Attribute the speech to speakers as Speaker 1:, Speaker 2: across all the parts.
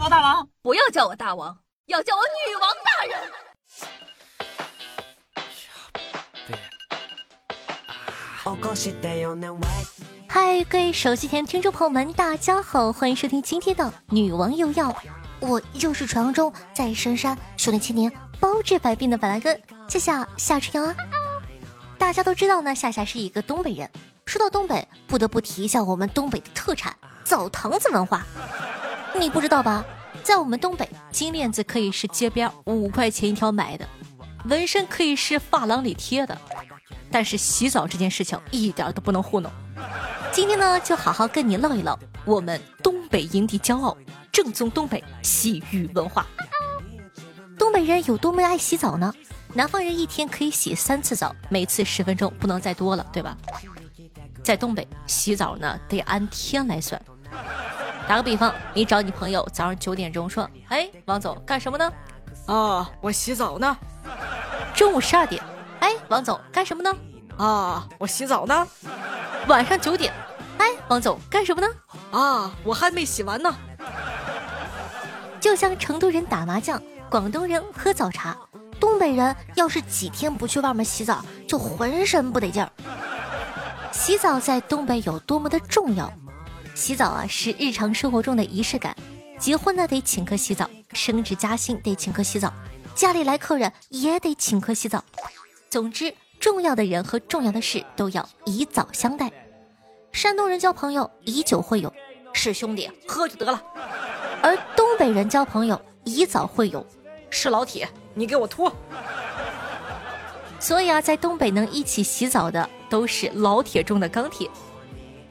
Speaker 1: 我大王，
Speaker 2: 不要叫我大王，要叫我女王大人。
Speaker 3: 嗨，各位手机前听众朋友们，大家好，欢迎收听今天的《女王又要》，我又是传说中在深山修炼千年、包治百病的板蓝根，夏夏夏春阳啊！大家都知道呢，夏夏是一个东北人。说到东北，不得不提一下我们东北的特产——澡堂子文化。你不知道吧？在我们东北，金链子可以是街边五块钱一条买的，纹身可以是发廊里贴的。但是洗澡这件事情一点都不能糊弄。今天呢，就好好跟你唠一唠我们东北营地骄傲——正宗东北洗浴文化。东北人有多么爱洗澡呢？南方人一天可以洗三次澡，每次十分钟，不能再多了，对吧？在东北洗澡呢，得按天来算。打个比方，你找你朋友早上九点钟说：“哎，王总干什么呢？”“
Speaker 1: 啊，我洗澡呢。”
Speaker 3: 中午十二点。哎，王总干什么呢？
Speaker 1: 啊，我洗澡呢。
Speaker 3: 晚上九点，哎，王总干什么呢？
Speaker 1: 啊，我还没洗完呢。
Speaker 3: 就像成都人打麻将，广东人喝早茶，东北人要是几天不去外面洗澡，就浑身不得劲儿。洗澡在东北有多么的重要？洗澡啊，是日常生活中的仪式感。结婚呢得请客洗澡，升职加薪得请客洗澡，家里来客人也得请客洗澡。总之，重要的人和重要的事都要以澡相待。山东人交朋友以酒会友，是兄弟喝就得了；而东北人交朋友以澡会友，
Speaker 1: 是老铁你给我脱。
Speaker 3: 所以啊，在东北能一起洗澡的都是老铁中的钢铁。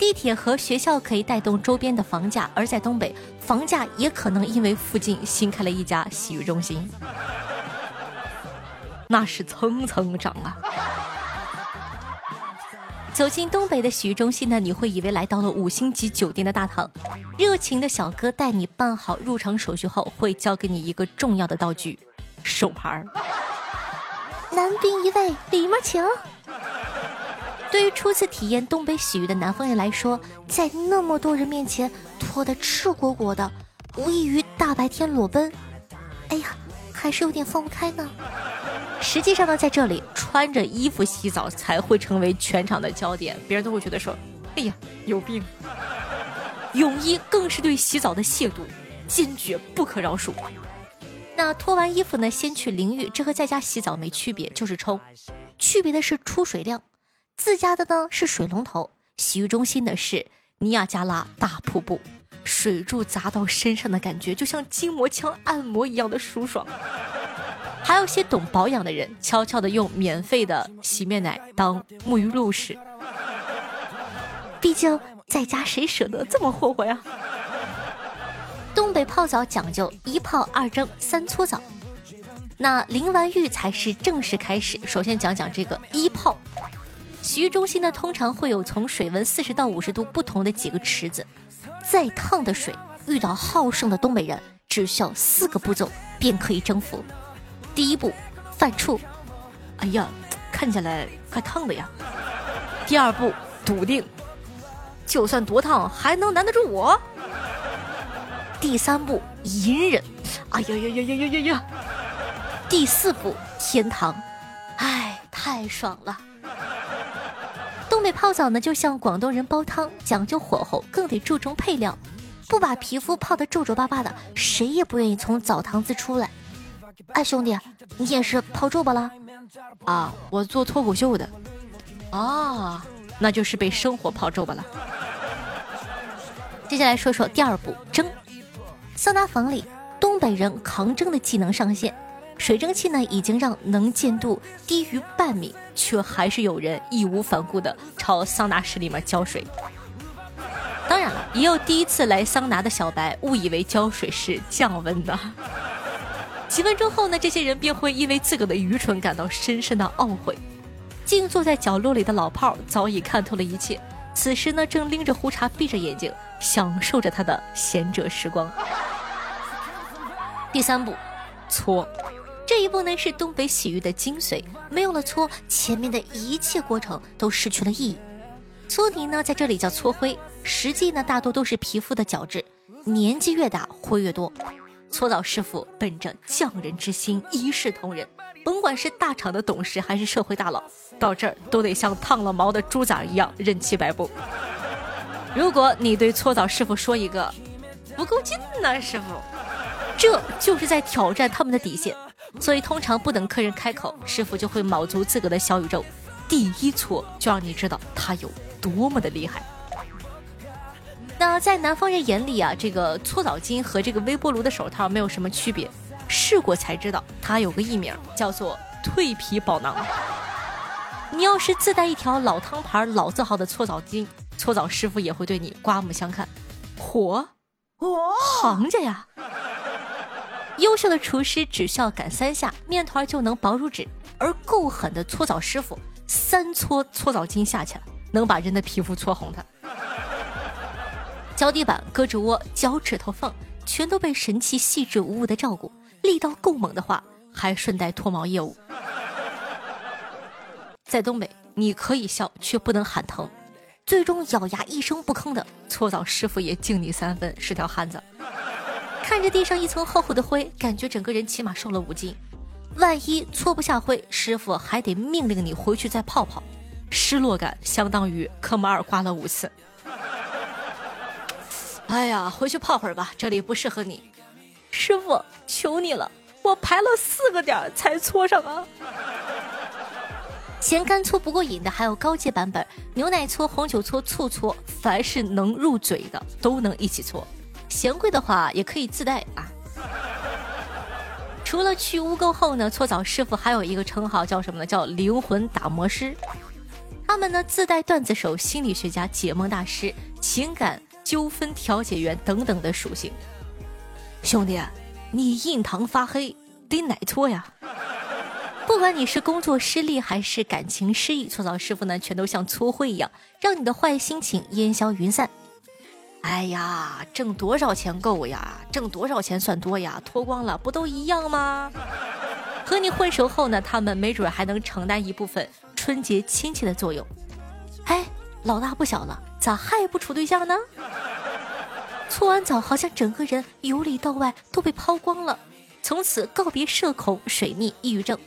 Speaker 3: 地铁和学校可以带动周边的房价，而在东北，房价也可能因为附近新开了一家洗浴中心。那是蹭蹭涨啊！走进东北的洗浴中心呢，你会以为来到了五星级酒店的大堂。热情的小哥带你办好入场手续后，会交给你一个重要的道具——手牌儿。男宾一位，礼貌请。对于初次体验东北洗浴的南方人来说，在那么多人面前脱得赤果果的，无异于大白天裸奔。哎呀，还是有点放不开呢。实际上呢，在这里穿着衣服洗澡才会成为全场的焦点，别人都会觉得说：“哎呀，有病。”泳衣更是对洗澡的亵渎，坚决不可饶恕。那脱完衣服呢，先去淋浴，这和在家洗澡没区别，就是冲，区别的是出水量。自家的呢是水龙头，洗浴中心的是尼亚加拉大瀑布，水柱砸到身上的感觉就像筋膜枪按摩一样的舒爽。还有些懂保养的人，悄悄的用免费的洗面奶当沐浴露使。毕竟在家谁舍得这么霍霍呀？东北泡澡讲究一泡二蒸三搓澡，那淋完浴才是正式开始。首先讲讲这个一泡。洗浴中心呢，通常会有从水温四十到五十度不同的几个池子，再烫的水遇到好胜的东北人，只需要四个步骤便可以征服。第一步，犯怵，哎呀，看起来快烫的呀。第二步，笃定，就算多烫还能难得住我。第三步，隐忍，哎呀呀呀呀呀呀呀。第四步，天堂，哎，太爽了。泡澡呢，就像广东人煲汤，讲究火候，更得注重配料，不把皮肤泡得皱皱巴巴的，谁也不愿意从澡堂子出来。哎，兄弟，你也是泡皱巴了？
Speaker 1: 啊，我做脱口秀的。
Speaker 3: 啊，那就是被生活泡皱巴了。接下来说说第二步，蒸。桑拿房里，东北人扛蒸的技能上线，水蒸气呢已经让能见度低于半米，却还是有人义无反顾的朝桑拿室里面浇水。当然了，也有第一次来桑拿的小白误以为浇水是降温的。几分钟后呢，这些人便会因为自个的愚蠢感到深深的懊悔。静坐在角落里的老炮早已看透了一切，此时呢，正拎着壶茶，闭着眼睛享受着他的闲者时光。第三步，搓，这一步呢是东北洗浴的精髓，没有了搓，前面的一切过程都失去了意义。搓泥呢，在这里叫搓灰，实际呢大多都是皮肤的角质。年纪越大灰越多。搓澡师傅本着匠人之心，一视同仁，甭管是大厂的董事还是社会大佬，到这儿都得像烫了毛的猪崽一样任其摆布。如果你对搓澡师傅说一个不够劲呢，师傅，这就是在挑战他们的底线。所以通常不等客人开口，师傅就会卯足自个的小宇宙，第一搓就让你知道他有多么的厉害。那在南方人眼里啊，这个搓澡巾和这个微波炉的手套没有什么区别，试过才知道它有个艺名叫做蜕皮宝囊。你要是自带一条老汤牌、老字号的搓澡巾，搓澡师傅也会对你刮目相看。嚯，行家呀！优秀的厨师只需要擀三下，面团就能薄如纸；而够狠的搓澡师傅，三搓搓澡巾下去了，能把人的皮肤搓红的。脚底板、胳肢窝、脚趾头缝，全都被神奇细致无误的照顾。力道够猛的话，还顺带脱毛业务。在东北，你可以笑，却不能喊疼。最终咬牙一声不吭的搓澡师傅也敬你三分，是条汉子。看着地上一层厚厚的灰，感觉整个人起码瘦了五斤。万一搓不下灰，师傅还得命令你回去再泡泡，失落感相当于科目二刮了五次。哎呀，回去泡会儿吧，这里不适合你。师傅，求你了，我排了四个点才搓上啊。嫌干搓不过瘾的，还有高阶版本，牛奶搓、红酒搓、醋搓，凡是能入嘴的都能一起搓。嫌贵的话也可以自带啊。除了去污垢后呢，搓澡师傅还有一个称号叫什么呢？叫灵魂打磨师。他们呢自带段子手、心理学家、解梦大师、情感纠纷调解员等等的属性。兄弟，你印堂发黑得奶搓呀！不管你是工作失利还是感情失意，搓澡师傅呢全都像搓灰一样，让你的坏心情烟消云散。哎呀，挣多少钱够呀？挣多少钱算多呀？脱光了不都一样吗？和你混熟后呢，他们没准还能承担一部分春节亲戚的作用。哎，老大不小了，咋还不处对象呢？搓完澡，好像整个人由里到外都被抛光了，从此告别社恐、水逆、抑郁症。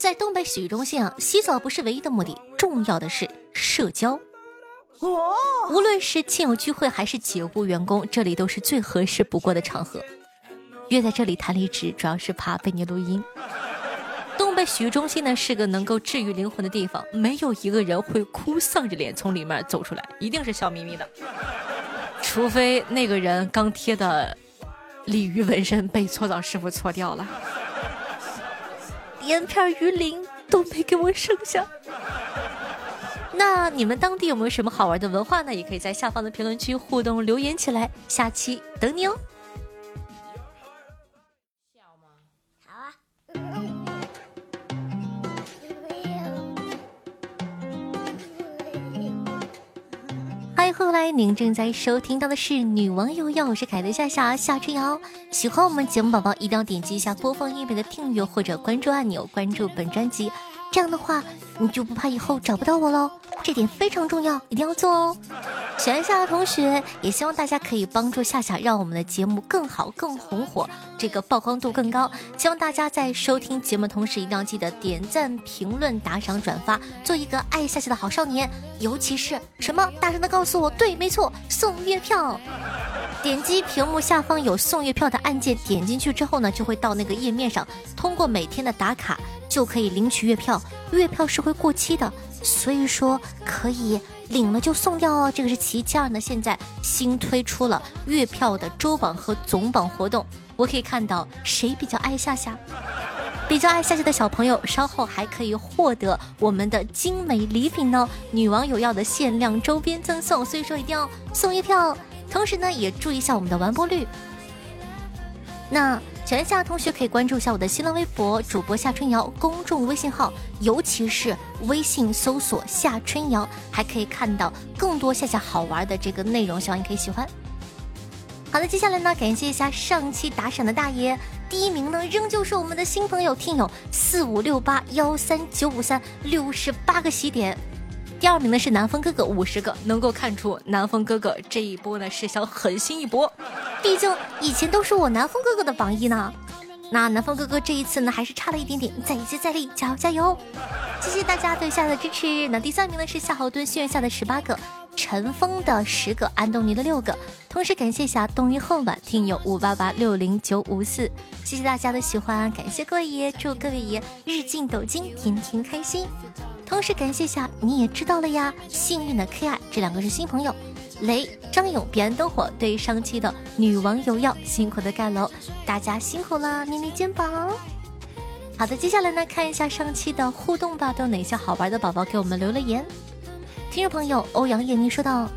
Speaker 3: 在东北洗浴中心啊，洗澡不是唯一的目的，重要的是社交。无论是亲友聚会还是企业部员工，这里都是最合适不过的场合。约在这里谈离职，主要是怕被你录音。东北洗浴中心呢是个能够治愈灵魂的地方，没有一个人会哭丧着脸从里面走出来，一定是笑眯眯的。除非那个人刚贴的鲤鱼纹身被搓澡师傅搓掉了，连片鱼鳞都没给我剩下。那你们当地有没有什么好玩的文化呢？也可以在下方的评论区互动留言起来，下期等你哦。
Speaker 2: 好啊。
Speaker 3: 欢迎回来，您正在收听到的是《女王有药》，我是凯德夏夏夏春瑶。喜欢我们节目宝宝一定要点击一下播放页面的订阅或者关注按钮，关注本专辑。这样的话，你就不怕以后找不到我喽。这点非常重要，一定要做哦。喜欢夏夏同学，也希望大家可以帮助夏夏，让我们的节目更好、更红火，这个曝光度更高。希望大家在收听节目同时，一定要记得点赞、评论、打赏、转发，做一个爱夏夏的好少年。尤其是什么？大声的告诉我，对，没错，送月票。点击屏幕下方有送月票的按键，点进去之后呢，就会到那个页面上，通过每天的打卡就可以领取月票。月票是会过期的。所以说可以领了就送掉哦，这个是其其二呢。现在新推出了月票的周榜和总榜活动，我可以看到谁比较爱夏夏，比较爱夏夏的小朋友，稍后还可以获得我们的精美礼品呢。女王有要的限量周边赠送，所以说一定要送月票，同时呢也注意一下我们的完播率。那。全夏同学可以关注一下我的新浪微博主播夏春瑶公众微信号，尤其是微信搜索夏春瑶，还可以看到更多夏夏好玩的这个内容，希望你可以喜欢。好的，接下来呢，感谢一下上期打赏的大爷，第一名呢仍旧是我们的新朋友听友四五六八幺三九五三六十八个喜点，第二名呢是南风哥哥五十个，能够看出南风哥哥这一波呢是想狠心一搏，毕竟以前都是我南风哥哥的榜一呢。那南风哥哥这一次呢还是差了一点点，再接再厉，加油加油！谢谢大家对夏的支持。那第三名呢是夏侯惇心愿下的十八个，陈峰的十个，安东尼的六个。同时感谢一下冬日恨晚听友五八八六零九五四，谢谢大家的喜欢，感谢各位爷，祝各位爷日进斗金，天天开心。同时感谢一下，你也知道了呀，幸运的 K I 这两个是新朋友，雷张勇彼岸灯火对上期的女王有药辛苦的盖楼，大家辛苦了，捏捏肩膀。好的，接下来呢，看一下上期的互动吧，都有哪些好玩的宝宝给我们留了言。听众朋友欧阳叶妮说道：“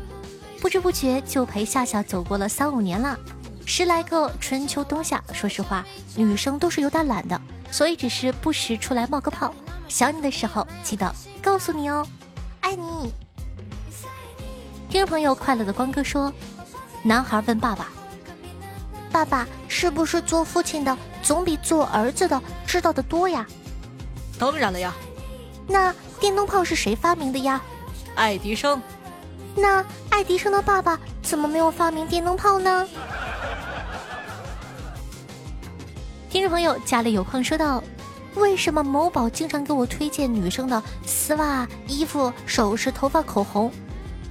Speaker 3: 不知不觉就陪夏夏走过了三五年了，十来个春秋冬夏。说实话，女生都是有点懒的，所以只是不时出来冒个泡。”想你的时候，记得告诉你哦，爱你。听众朋友，快乐的光哥说，男孩问爸爸：“爸爸，是不是做父亲的总比做儿子的知道的多呀？”
Speaker 1: 当然了呀。
Speaker 3: 那电灯泡是谁发明的呀？
Speaker 1: 爱迪生。
Speaker 3: 那爱迪生的爸爸怎么没有发明电灯泡呢？听众朋友，家里有空说道。为什么某宝经常给我推荐女生的丝袜、衣服、首饰、头发、口红？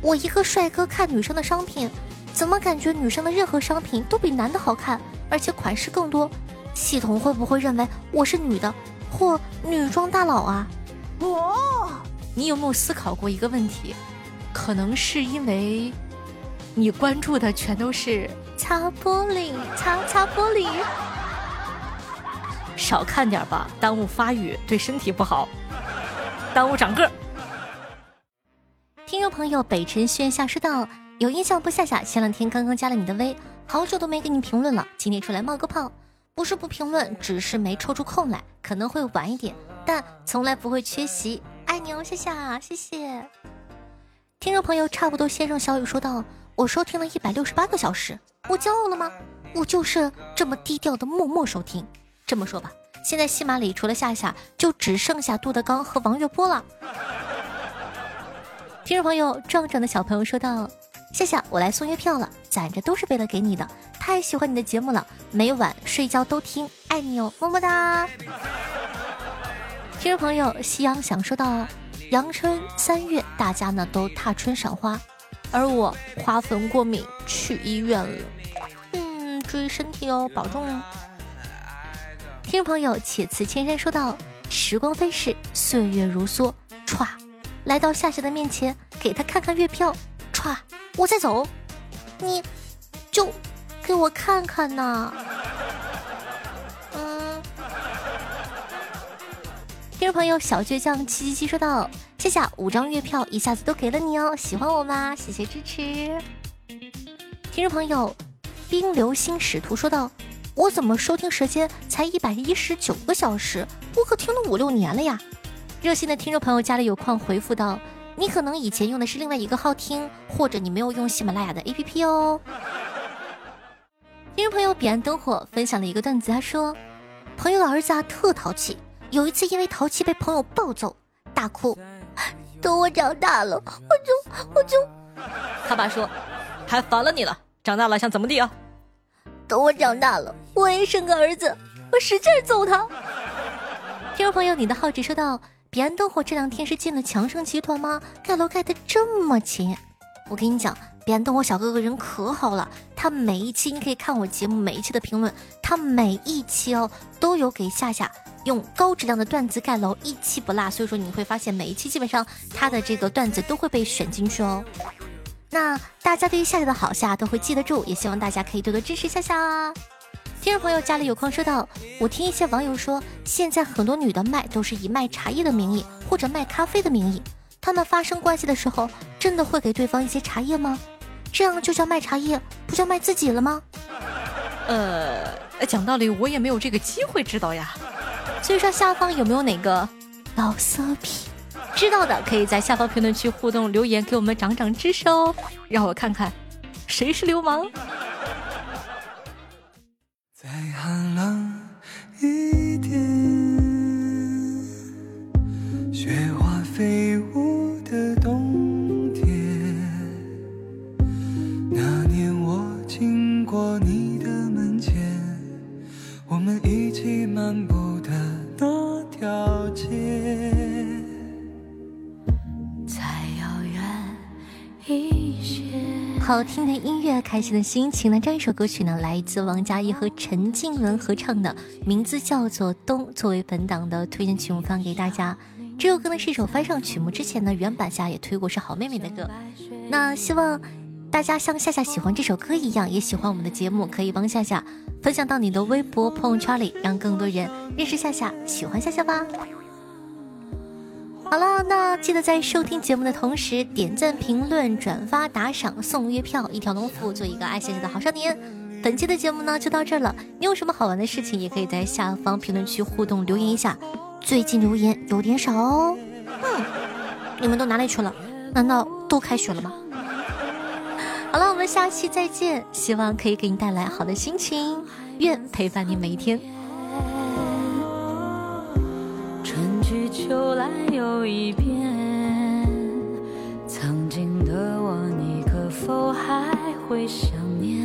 Speaker 3: 我一个帅哥看女生的商品，怎么感觉女生的任何商品都比男的好看，而且款式更多？系统会不会认为我是女的或女装大佬啊？
Speaker 1: 哦，你有没有思考过一个问题？可能是因为你关注的全都是
Speaker 3: 擦玻璃、擦擦玻璃。
Speaker 1: 少看点吧，耽误发育，对身体不好，耽误长个。
Speaker 3: 听众朋友，北辰轩下说道：“有印象不？夏夏前两天刚刚加了你的微，好久都没给你评论了，今天出来冒个泡。不是不评论，只是没抽出空来，可能会晚一点，但从来不会缺席。爱你哦，夏夏，谢谢。听众朋友，差不多先生小雨说道：“我收听了一百六十八个小时，我骄傲了吗？我就是这么低调的默默收听。”这么说吧，现在戏码里除了夏夏，就只剩下杜德刚和王月波了。听众朋友，壮壮的小朋友说道：“夏夏，我来送月票了，攒着都是为了给你的，太喜欢你的节目了，每晚睡觉都听，爱你哦，么么哒。”听众朋友，夕阳想说道：“阳春三月，大家呢都踏春赏花，而我花粉过敏，去医院了。嗯，注意身体哦，保重哦。”听众朋友，且辞千山说道：“时光飞逝，岁月如梭，歘，来到夏夏的面前，给他看看月票，歘，我再走，你就给我看看呐。”嗯。听众朋友，小倔强七七七说道：“夏夏五张月票一下子都给了你哦，喜欢我吗？谢谢支持。”听众朋友，冰流星使徒说道。我怎么收听时间才一百一十九个小时？我可听了五六年了呀！热心的听众朋友家里有矿回复道：“你可能以前用的是另外一个号听，或者你没有用喜马拉雅的 APP 哦。”听众朋友彼岸灯火分享了一个段子，他说：“朋友的儿子啊特淘气，有一次因为淘气被朋友暴揍，大哭。等我长大了，我就我就
Speaker 1: 他爸说，还烦了你了，长大了想怎么地啊？”
Speaker 3: 等我长大了，我也生个儿子，我使劲揍他。听众朋友，你的号只收到。彼岸灯火这两天是进了强盛集团吗？盖楼盖的这么勤。我跟你讲，彼岸灯火小哥哥人可好了，他每一期你可以看我节目每一期的评论，他每一期哦都有给夏夏用高质量的段子盖楼，一期不落。所以说你会发现每一期基本上他的这个段子都会被选进去哦。那大家对于夏夏的好夏都会记得住，也希望大家可以多多支持夏夏。听众朋友家里有矿说道，我听一些网友说，现在很多女的卖都是以卖茶叶的名义或者卖咖啡的名义，他们发生关系的时候真的会给对方一些茶叶吗？这样就叫卖茶叶，不叫卖自己了吗？
Speaker 1: 呃，讲道理我也没有这个机会知道呀。
Speaker 3: 所以说下方有没有哪个老色批？知道的可以在下方评论区互动留言，给我们长长知识哦，让我看看谁是流氓。再寒冷一点，雪开心的心情呢？这一首歌曲呢，来自王佳怡和陈静雯合唱的，名字叫做《冬》，作为本档的推荐曲目放给大家。这首歌呢是一首翻唱曲目，之前呢原版下也推过，是好妹妹的歌。那希望大家像夏夏喜欢这首歌一样，也喜欢我们的节目，可以帮夏夏分享到你的微博、朋友圈里，让更多人认识夏夏，喜欢夏夏吧。好了，那记得在收听节目的同时点赞、评论、转发、打赏、送月票，一条龙服务，做一个爱夏夏的好少年。本期的节目呢就到这了，你有什么好玩的事情，也可以在下方评论区互动留言一下。最近留言有点少哦，哼，你们都哪里去了？难道都开学了吗？好了，我们下期再见，希望可以给你带来好的心情，愿陪伴你每一天。又来又一遍，曾经的我，你可否还会想念？